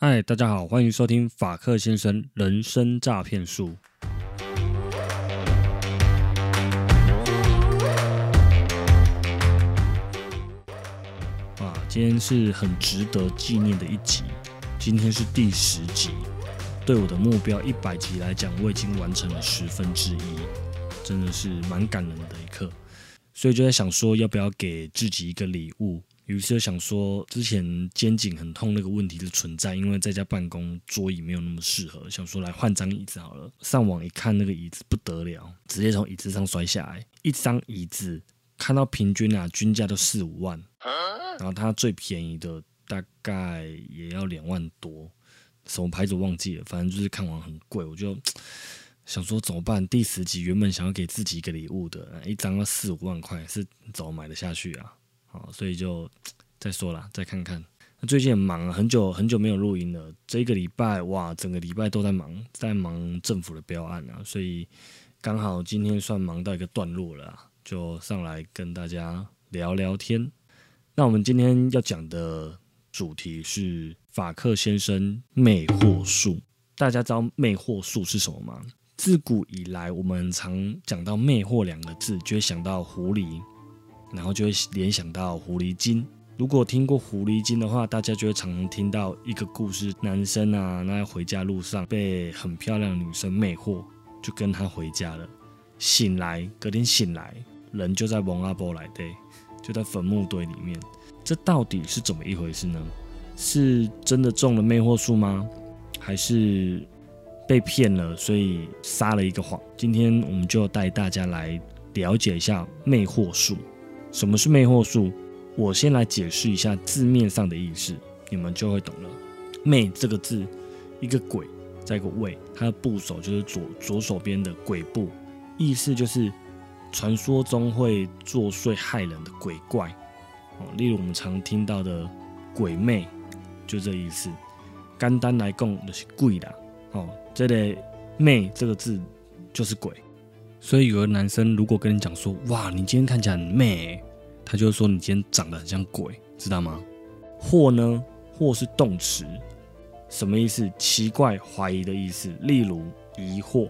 嗨，大家好，欢迎收听法克先生人生诈骗术。啊，今天是很值得纪念的一集，今天是第十集。对我的目标一百集来讲，我已经完成了十分之一，真的是蛮感人的一刻。所以就在想说，要不要给自己一个礼物？于是想说，之前肩颈很痛那个问题的存在，因为在家办公桌椅没有那么适合，想说来换张椅子好了。上网一看，那个椅子不得了，直接从椅子上摔下来。一张椅子看到平均啊均价都四五万，然后它最便宜的大概也要两万多。什么牌子忘记了，反正就是看完很贵，我就想说怎么办？第十集原本想要给自己一个礼物的，一张要四五万块，是怎么买得下去啊？好，所以就再说了，再看看。那最近很忙，很久很久没有录音了。这一个礼拜，哇，整个礼拜都在忙，在忙政府的标案啊，所以刚好今天算忙到一个段落了，就上来跟大家聊聊天。那我们今天要讲的主题是。法克先生魅惑术，大家知道魅惑术是什么吗？自古以来，我们常讲到魅惑两个字，就会想到狐狸，然后就会联想到狐狸精。如果听过狐狸精的话，大家就会常常听到一个故事：男生啊，那回家路上被很漂亮的女生魅惑，就跟他回家了。醒来，隔天醒来，人就在蒙阿波来对，就在坟墓堆里面。这到底是怎么一回事呢？是真的中了魅惑术吗？还是被骗了，所以撒了一个谎？今天我们就带大家来了解一下魅惑术。什么是魅惑术？我先来解释一下字面上的意思，你们就会懂了。魅这个字，一个鬼，在一个位，它的部首就是左左手边的鬼部，意思就是传说中会作祟害人的鬼怪哦，例如我们常听到的鬼魅。就这意思，单单来讲就是鬼啦。哦，这里“魅”这个字就是鬼。所以有的男生如果跟你讲说：“哇，你今天看起来很媚”，他就说你今天长得很像鬼，知道吗？“惑”呢，“惑”是动词，什么意思？奇怪、怀疑的意思。例如疑惑。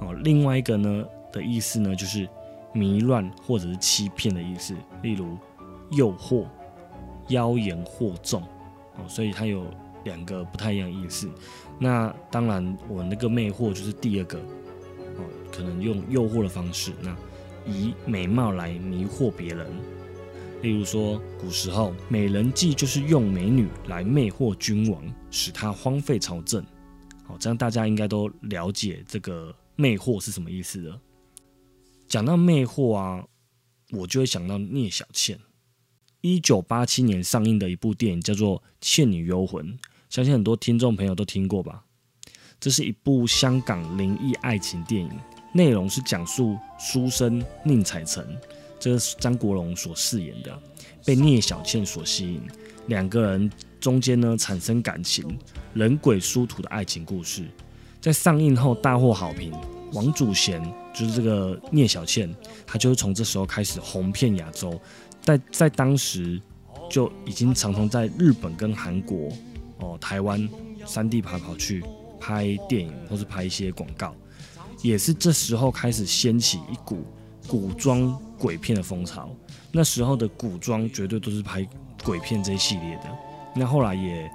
哦，另外一个呢的意思呢，就是迷乱或者是欺骗的意思。例如诱惑、妖言惑众。哦，所以它有两个不太一样的意思。那当然，我那个魅惑就是第二个哦，可能用诱惑的方式，那以美貌来迷惑别人。例如说，古时候美人计就是用美女来魅惑君王，使他荒废朝政。好，这样大家应该都了解这个魅惑是什么意思了。讲到魅惑啊，我就会想到聂小倩。一九八七年上映的一部电影叫做《倩女幽魂》，相信很多听众朋友都听过吧？这是一部香港灵异爱情电影，内容是讲述书生宁采臣，这是张国荣所饰演的，被聂小倩所吸引，两个人中间呢产生感情，人鬼殊途的爱情故事，在上映后大获好评。王祖贤就是这个聂小倩，她就是从这时候开始红遍亚洲。在在当时就已经常常在日本跟韩国哦台湾三地跑跑去拍电影或是拍一些广告，也是这时候开始掀起一股古装鬼片的风潮。那时候的古装绝对都是拍鬼片这一系列的。那后来也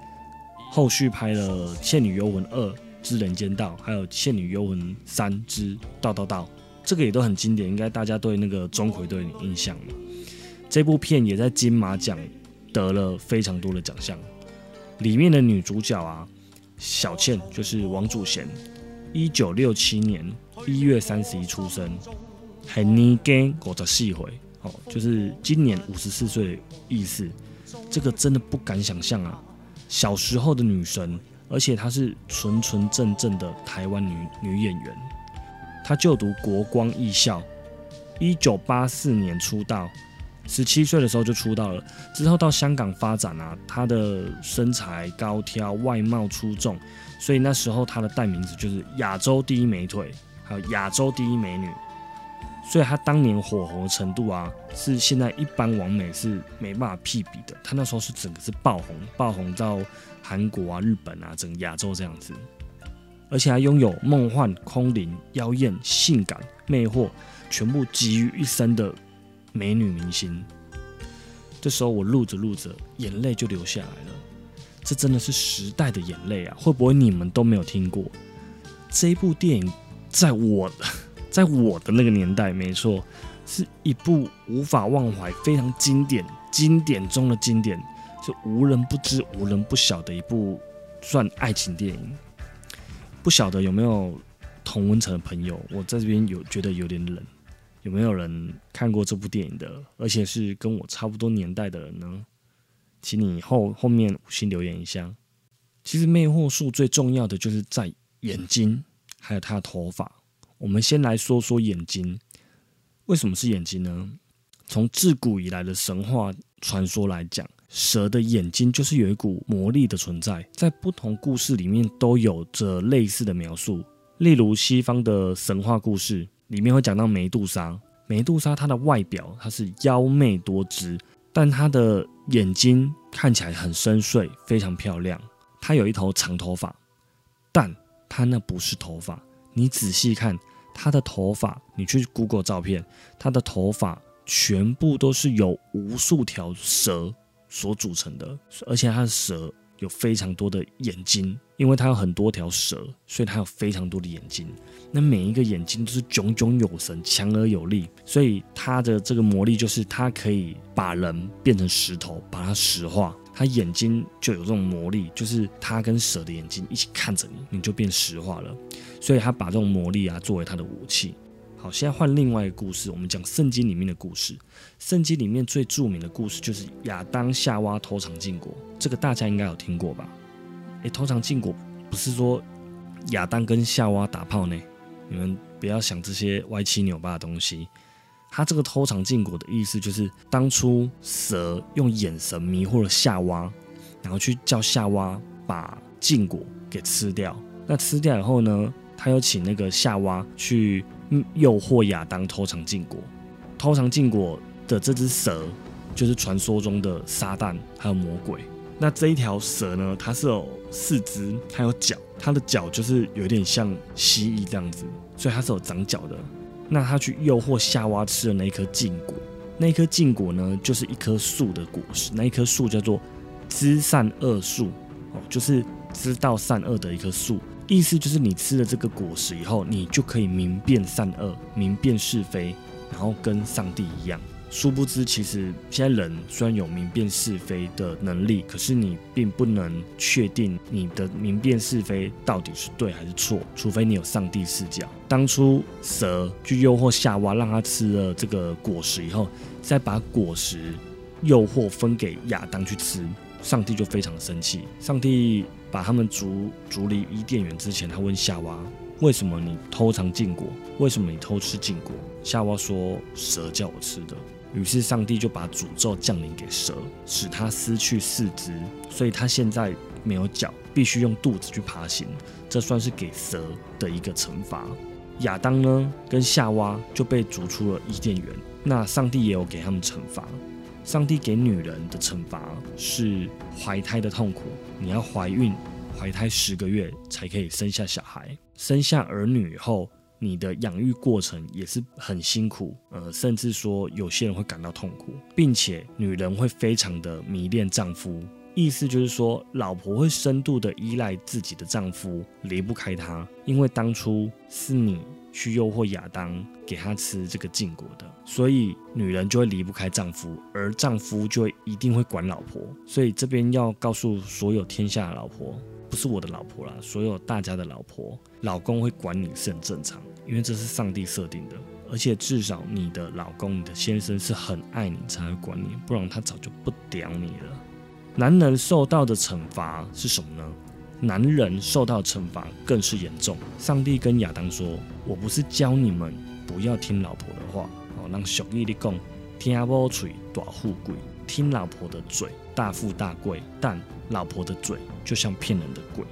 后续拍了《倩女幽魂二之人间道》，还有《倩女幽魂三之道道道》，这个也都很经典，应该大家对那个钟馗都有印象嘛。这部片也在金马奖得了非常多的奖项，里面的女主角啊，小倩就是王祖贤，一九六七年一月三十一出生，很年轻，过着细回哦，就是今年五十四岁的意思，这个真的不敢想象啊，小时候的女神，而且她是纯纯正正的台湾女女演员，她就读国光艺校，一九八四年出道。十七岁的时候就出道了，之后到香港发展啊，她的身材高挑，外貌出众，所以那时候她的代名词就是亚洲第一美腿，还有亚洲第一美女。所以他当年火红的程度啊，是现在一般网美是没办法匹比的。他那时候是整个是爆红，爆红到韩国啊、日本啊，整个亚洲这样子。而且还拥有梦幻、空灵、妖艳、性感、魅惑，全部集于一身的美女明星。这时候我录着录着，眼泪就流下来了。这真的是时代的眼泪啊！会不会你们都没有听过这一部电影？在我。在我的那个年代，没错，是一部无法忘怀、非常经典、经典中的经典，是无人不知、无人不晓的一部算爱情电影。不晓得有没有同温层的朋友，我在这边有觉得有点冷。有没有人看过这部电影的？而且是跟我差不多年代的人呢？请你后后面五星留言一下。其实魅惑术最重要的就是在眼睛，还有他的头发。我们先来说说眼睛，为什么是眼睛呢？从自古以来的神话传说来讲，蛇的眼睛就是有一股魔力的存在，在不同故事里面都有着类似的描述。例如西方的神话故事里面会讲到梅杜莎，梅杜莎她的外表她是妖媚多姿，但她的眼睛看起来很深邃，非常漂亮。她有一头长头发，但她那不是头发。你仔细看她的头发，你去 Google 照片，她的头发全部都是由无数条蛇所组成的，而且她的蛇有非常多的眼睛，因为它有很多条蛇，所以它有非常多的眼睛。那每一个眼睛都是炯炯有神、强而有力，所以它的这个魔力就是它可以把人变成石头，把它石化。它眼睛就有这种魔力，就是它跟蛇的眼睛一起看着你，你就变石化了。所以他把这种魔力啊作为他的武器。好，现在换另外一个故事，我们讲圣经里面的故事。圣经里面最著名的故事就是亚当夏娃偷尝禁果，这个大家应该有听过吧？诶，偷尝禁果不是说亚当跟夏娃打炮呢？你们不要想这些歪七扭八的东西。他这个偷尝禁果的意思就是，当初蛇用眼神迷惑了夏娃，然后去叫夏娃把禁果给吃掉。那吃掉以后呢，他又请那个夏娃去诱惑亚当偷尝禁果。偷尝禁果的这只蛇，就是传说中的撒旦还有魔鬼。那这一条蛇呢，它是有四肢，它有脚，它的脚就是有点像蜥蜴这样子，所以它是有长脚的。那它去诱惑夏娃吃的那一颗禁果，那一颗禁果呢，就是一棵树的果实。那一棵树叫做知善恶树，哦，就是知道善恶的一棵树。意思就是你吃了这个果实以后，你就可以明辨善恶，明辨是非，然后跟上帝一样。殊不知，其实现在人虽然有明辨是非的能力，可是你并不能确定你的明辨是非到底是对还是错，除非你有上帝视角。当初蛇去诱惑夏娃，让他吃了这个果实以后，再把果实诱惑分给亚当去吃，上帝就非常生气。上帝把他们逐逐离伊甸园之前，他问夏娃：“为什么你偷尝禁果？为什么你偷吃禁果？”夏娃说：“蛇叫我吃的。”于是上帝就把诅咒降临给蛇，使它失去四肢，所以它现在没有脚，必须用肚子去爬行。这算是给蛇的一个惩罚。亚当呢，跟夏娃就被逐出了伊甸园。那上帝也有给他们惩罚。上帝给女人的惩罚是怀胎的痛苦，你要怀孕，怀胎十个月才可以生下小孩。生下儿女以后。你的养育过程也是很辛苦，呃，甚至说有些人会感到痛苦，并且女人会非常的迷恋丈夫，意思就是说，老婆会深度的依赖自己的丈夫，离不开他，因为当初是你去诱惑亚当给他吃这个禁果的，所以女人就会离不开丈夫，而丈夫就一定会管老婆，所以这边要告诉所有天下的老婆。是我的老婆啦，所有大家的老婆，老公会管你是很正常，因为这是上帝设定的。而且至少你的老公、你的先生是很爱你才会管你，不然他早就不屌你了。男人受到的惩罚是什么呢？男人受到惩罚更是严重。上帝跟亚当说：“我不是教你们不要听老婆的话，哦，让小弟的讲，听不嘴大富贵，听老婆的嘴大富大贵，但。”老婆的嘴就像骗人的鬼。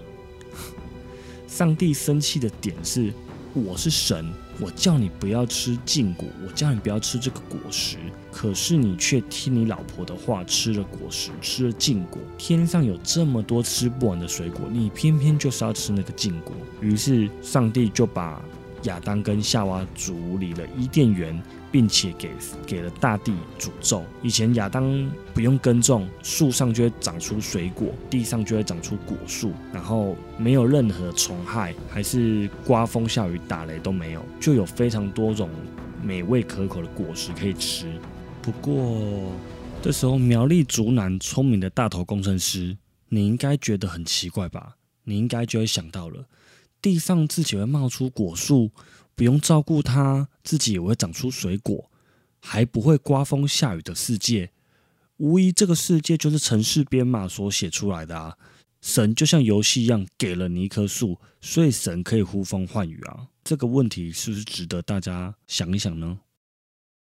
上帝生气的点是，我是神，我叫你不要吃禁果，我叫你不要吃这个果实，可是你却听你老婆的话，吃了果实，吃了禁果。天上有这么多吃不完的水果，你偏偏就是要吃那个禁果。于是上帝就把亚当跟夏娃逐离了伊甸园。并且给给了大地诅咒。以前亚当不用耕种，树上就会长出水果，地上就会长出果树，然后没有任何虫害，还是刮风下雨打雷都没有，就有非常多种美味可口的果实可以吃。不过这时候苗栗竹南聪明的大头工程师，你应该觉得很奇怪吧？你应该就会想到了，地上自己会冒出果树。不用照顾它，自己也会长出水果，还不会刮风下雨的世界，无疑这个世界就是城市编码所写出来的啊！神就像游戏一样给了你一棵树，所以神可以呼风唤雨啊！这个问题是不是值得大家想一想呢？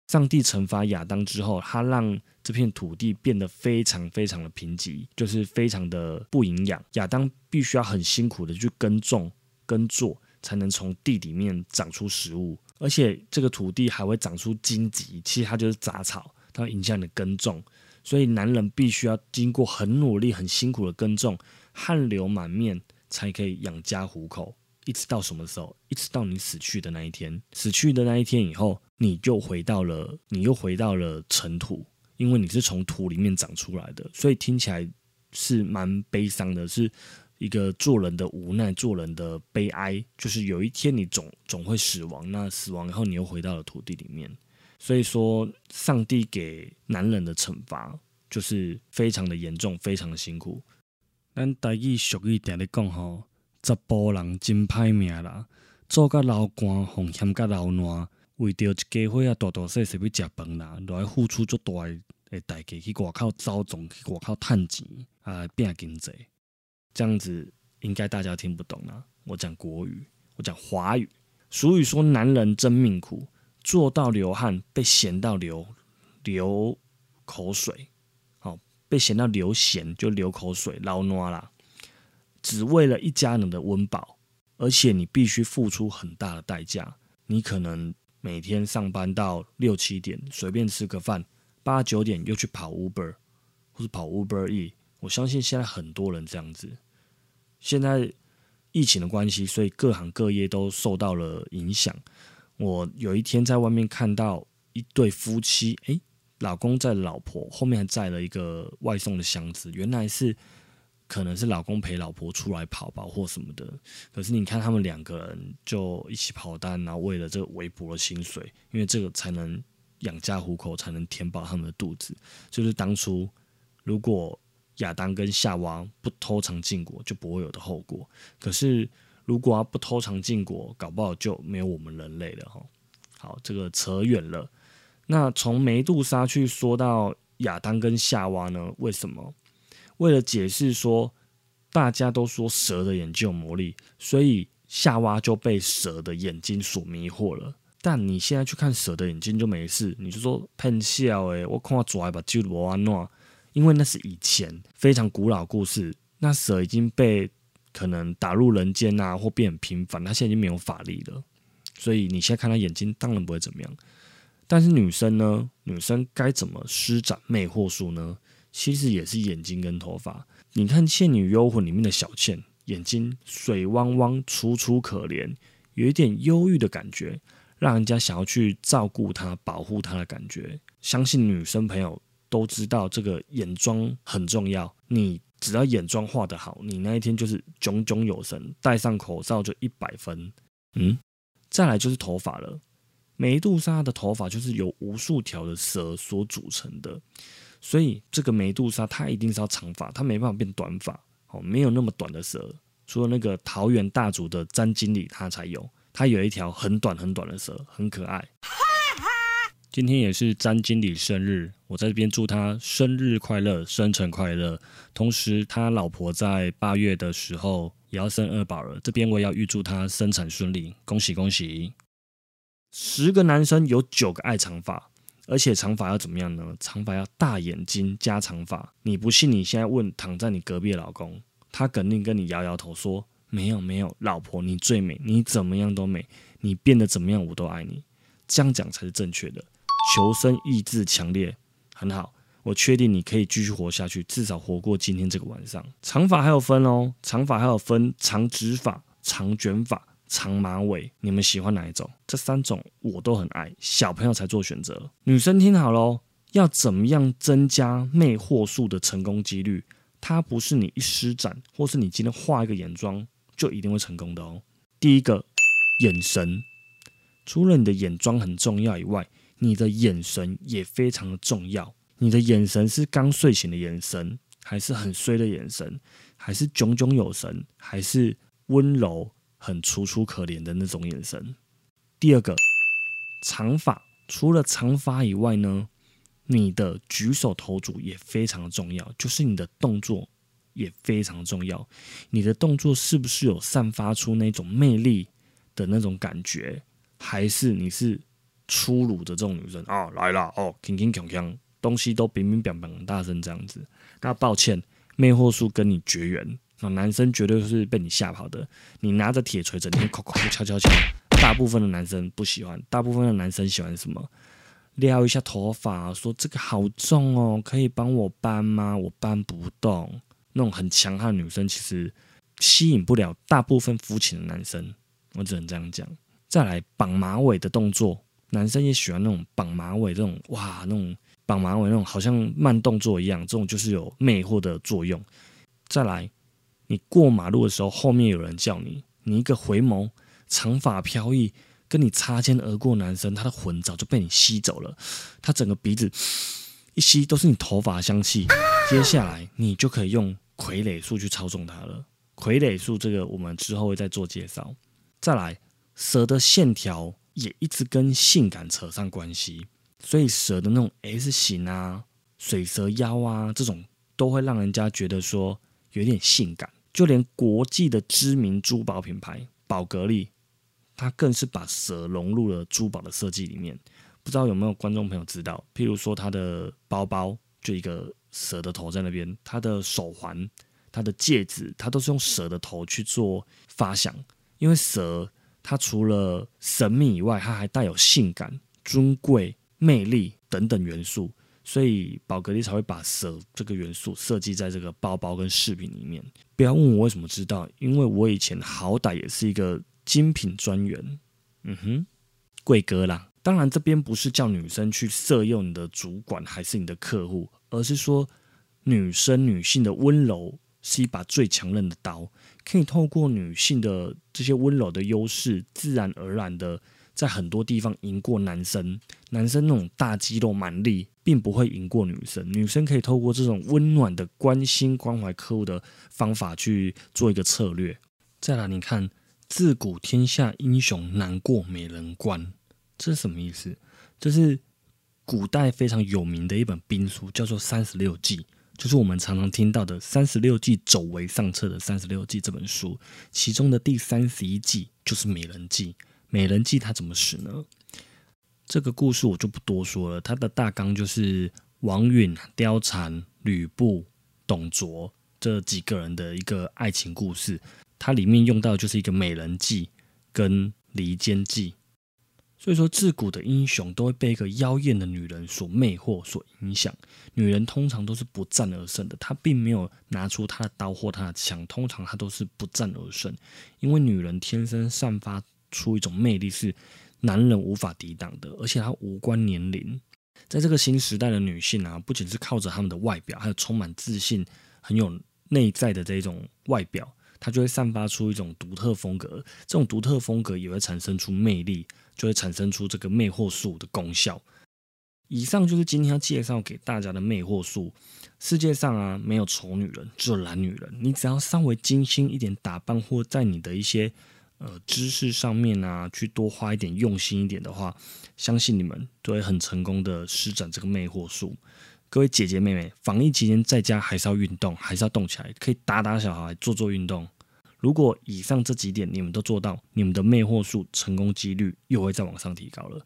上帝惩罚亚当之后，他让这片土地变得非常非常的贫瘠，就是非常的不营养。亚当必须要很辛苦的去耕种、耕作。才能从地里面长出食物，而且这个土地还会长出荆棘，其实它就是杂草，它会影响你的耕种。所以男人必须要经过很努力、很辛苦的耕种，汗流满面，才可以养家糊口。一直到什么时候？一直到你死去的那一天。死去的那一天以后，你就回到了，你又回到了尘土，因为你是从土里面长出来的。所以听起来是蛮悲伤的，是。一个做人的无奈，做人的悲哀，就是有一天你总总会死亡。那死亡以后，你又回到了土地里面。所以说，上帝给男人的惩罚就是非常的严重，非常的辛苦。咱台语俗语定咧讲吼，十甫人真歹命啦，做甲老官，奉献甲老烂，为着一家伙啊，大大细细要食饭啦，都要付出足大诶代价去外口走总，去外口趁钱啊，拼经济。这样子应该大家听不懂啊！我讲国语，我讲华语。俗语说：“男人真命苦，做到流汗，被嫌到流流口水。好，被嫌到流涎就流口水，捞挪啦。只为了一家人的温饱，而且你必须付出很大的代价。你可能每天上班到六七点，随便吃个饭，八九点又去跑 Uber 或是跑 Uber E。我相信现在很多人这样子。”现在疫情的关系，所以各行各业都受到了影响。我有一天在外面看到一对夫妻，诶，老公在老婆后面还载了一个外送的箱子，原来是可能是老公陪老婆出来跑吧或什么的。可是你看他们两个人就一起跑单，然后为了这个微薄的薪水，因为这个才能养家糊口，才能填饱他们的肚子。就是当初如果。亚当跟夏娃不偷尝禁果，就不会有的后果。可是，如果不偷尝禁果，搞不好就没有我们人类了哈。好，这个扯远了。那从梅杜莎去说到亚当跟夏娃呢？为什么？为了解释说，大家都说蛇的眼睛有魔力，所以夏娃就被蛇的眼睛所迷惑了。但你现在去看蛇的眼睛就没事，你就说喷笑诶，我看抓一把就无安怎。因为那是以前非常古老故事，那蛇已经被可能打入人间啊，或变很平凡，它现在已经没有法力了，所以你现在看它眼睛，当然不会怎么样。但是女生呢？女生该怎么施展魅惑术呢？其实也是眼睛跟头发。你看《倩女幽魂》里面的小倩，眼睛水汪汪、楚楚可怜，有一点忧郁的感觉，让人家想要去照顾她、保护她的感觉。相信女生朋友。都知道这个眼妆很重要，你只要眼妆画得好，你那一天就是炯炯有神，戴上口罩就一百分。嗯，再来就是头发了，梅杜莎的头发就是由无数条的蛇所组成的，所以这个梅杜莎它一定是要长发，它没办法变短发，哦，没有那么短的蛇，除了那个桃园大族的詹经理他才有，他有一条很短很短的蛇，很可爱。今天也是詹经理生日，我在这边祝他生日快乐，生辰快乐。同时，他老婆在八月的时候也要生二宝了，这边我也要预祝他生产顺利，恭喜恭喜！十个男生有九个爱长发，而且长发要怎么样呢？长发要大眼睛加长发。你不信？你现在问躺在你隔壁的老公，他肯定跟你摇摇头说：“没有没有，老婆你最美，你怎么样都美，你变得怎么样我都爱你，这样讲才是正确的。求生意志强烈，很好，我确定你可以继续活下去，至少活过今天这个晚上。长发还有分哦，长发还有分长直发、长卷发。长马尾，你们喜欢哪一种？这三种我都很爱，小朋友才做选择。女生听好喽，要怎么样增加魅惑术的成功几率？它不是你一施展，或是你今天画一个眼妆就一定会成功的哦。第一个，眼神，除了你的眼妆很重要以外，你的眼神也非常的重要。你的眼神是刚睡醒的眼神，还是很衰的眼神，还是炯炯有神，还是温柔？很楚楚可怜的那种眼神。第二个，长发，除了长发以外呢，你的举手投足也非常的重要，就是你的动作也非常重要。你的动作是不是有散发出那种魅力的那种感觉，还是你是粗鲁的这种女生啊？来了哦，铿铿锵锵，东西都乒乒乓乓，大声这样子。那抱歉，魅惑术跟你绝缘。那男生绝对是被你吓跑的。你拿着铁锤整天敲敲敲敲敲，大部分的男生不喜欢。大部分的男生喜欢什么？撩一下头发，说这个好重哦，可以帮我搬吗？我搬不动。那种很强悍的女生其实吸引不了大部分肤浅的男生。我只能这样讲。再来绑马尾的动作，男生也喜欢那种绑马尾这种哇，那种绑马尾那种好像慢动作一样，这种就是有魅惑的作用。再来。你过马路的时候，后面有人叫你，你一个回眸，长发飘逸，跟你擦肩而过，男生他的魂早就被你吸走了，他整个鼻子一吸都是你头发香气。接下来你就可以用傀儡术去操纵他了。傀儡术这个我们之后会再做介绍。再来，蛇的线条也一直跟性感扯上关系，所以蛇的那种 S 型啊、水蛇腰啊这种，都会让人家觉得说有点性感。就连国际的知名珠宝品牌宝格丽，它更是把蛇融入了珠宝的设计里面。不知道有没有观众朋友知道？譬如说，它的包包就一个蛇的头在那边，它的手环、它的戒指，它都是用蛇的头去做发想。因为蛇它除了神秘以外，它还带有性感、尊贵、魅力等等元素。所以宝格丽才会把蛇这个元素设计在这个包包跟饰品里面。不要问我为什么知道，因为我以前好歹也是一个精品专员。嗯哼，贵哥啦。当然这边不是叫女生去色诱你的主管还是你的客户，而是说女生女性的温柔是一把最强韧的刀，可以透过女性的这些温柔的优势，自然而然的。在很多地方赢过男生，男生那种大肌肉蛮力，并不会赢过女生。女生可以透过这种温暖的关心关怀客户的方法去做一个策略。再来，你看“自古天下英雄难过美人关”，这是什么意思？这是古代非常有名的一本兵书，叫做《三十六计》，就是我们常常听到的“三十六计，走为上策”的《三十六计》这本书，其中的第三十一计就是美人计。美人计它怎么使呢？这个故事我就不多说了。它的大纲就是王允、貂蝉、吕布、董卓这几个人的一个爱情故事。它里面用到就是一个美人计跟离间计。所以说，自古的英雄都会被一个妖艳的女人所魅惑、所影响。女人通常都是不战而胜的，她并没有拿出她的刀或她的枪，通常她都是不战而胜，因为女人天生散发。出一种魅力是男人无法抵挡的，而且她无关年龄。在这个新时代的女性啊，不仅是靠着她们的外表，还有充满自信、很有内在的这种外表，它就会散发出一种独特风格。这种独特风格也会产生出魅力，就会产生出这个魅惑术的功效。以上就是今天要介绍给大家的魅惑术。世界上啊，没有丑女人，只有懒女人。你只要稍微精心一点打扮，或在你的一些。呃，知识上面啊，去多花一点用心一点的话，相信你们都会很成功的施展这个魅惑术。各位姐姐妹妹，防疫期间在家还是要运动，还是要动起来，可以打打小孩，做做运动。如果以上这几点你们都做到，你们的魅惑术成功几率又会再往上提高了。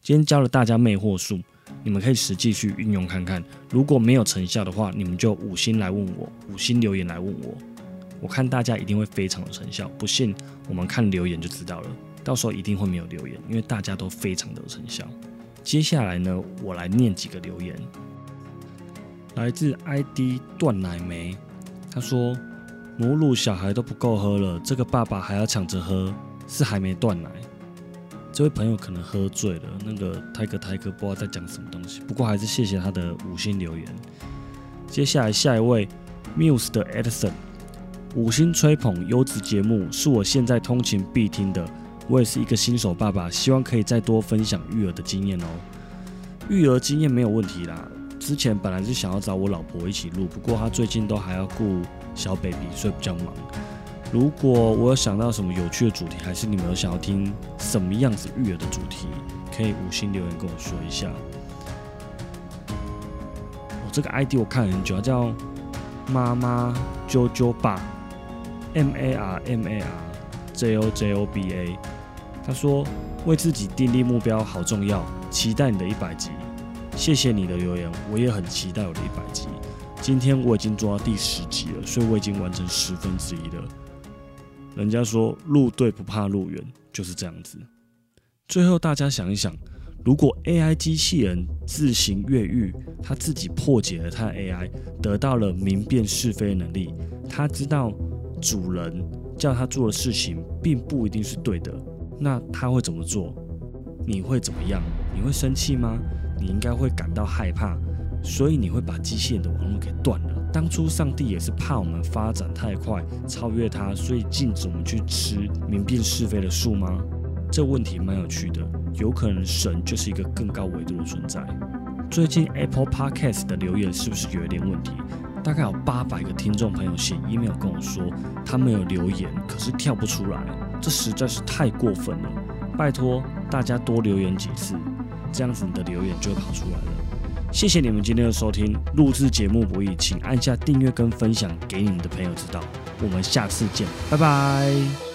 今天教了大家魅惑术，你们可以实际去运用看看。如果没有成效的话，你们就五星来问我，五星留言来问我。我看大家一定会非常有成效。不信我们看留言就知道了，到时候一定会没有留言，因为大家都非常的有成效。接下来呢，我来念几个留言，来自 ID 断奶梅，他说母乳小孩都不够喝了，这个爸爸还要抢着喝，是还没断奶。这位朋友可能喝醉了，那个泰哥泰哥不知道在讲什么东西。不过还是谢谢他的五星留言。接下来下一位 Muse 的 Edison，五星吹捧优质节目是我现在通勤必听的。我也是一个新手爸爸，希望可以再多分享育儿的经验哦。育儿经验没有问题啦，之前本来是想要找我老婆一起录，不过她最近都还要顾小 baby，所以比较忙。如果我有想到什么有趣的主题，还是你们有想要听什么样子育儿的主题，可以五星留言跟我说一下。我这个 ID 我看很久，叫妈妈啾啾爸，M A R M A R J O J O B A。他说为自己订立目标好重要，期待你的一百集。谢谢你的留言，我也很期待我的一百集。今天我已经做到第十集了，所以我已经完成十分之一了。人家说路对不怕路远，就是这样子。最后大家想一想，如果 AI 机器人自行越狱，它自己破解了它的 AI，得到了明辨是非能力，它知道主人叫它做的事情并不一定是对的，那他会怎么做？你会怎么样？你会生气吗？你应该会感到害怕，所以你会把机器人的网络给断了。当初上帝也是怕我们发展太快超越他，所以禁止我们去吃明辨是非的树吗？这问题蛮有趣的，有可能神就是一个更高维度的存在。最近 Apple Podcast 的留言是不是有一点问题？大概有八百个听众朋友写 email 跟我说，他们有留言，可是跳不出来，这实在是太过分了。拜托大家多留言几次，这样子你的留言就会跑出来了。谢谢你们今天的收听，录制节目不易，请按下订阅跟分享给你们的朋友知道。我们下次见，拜拜。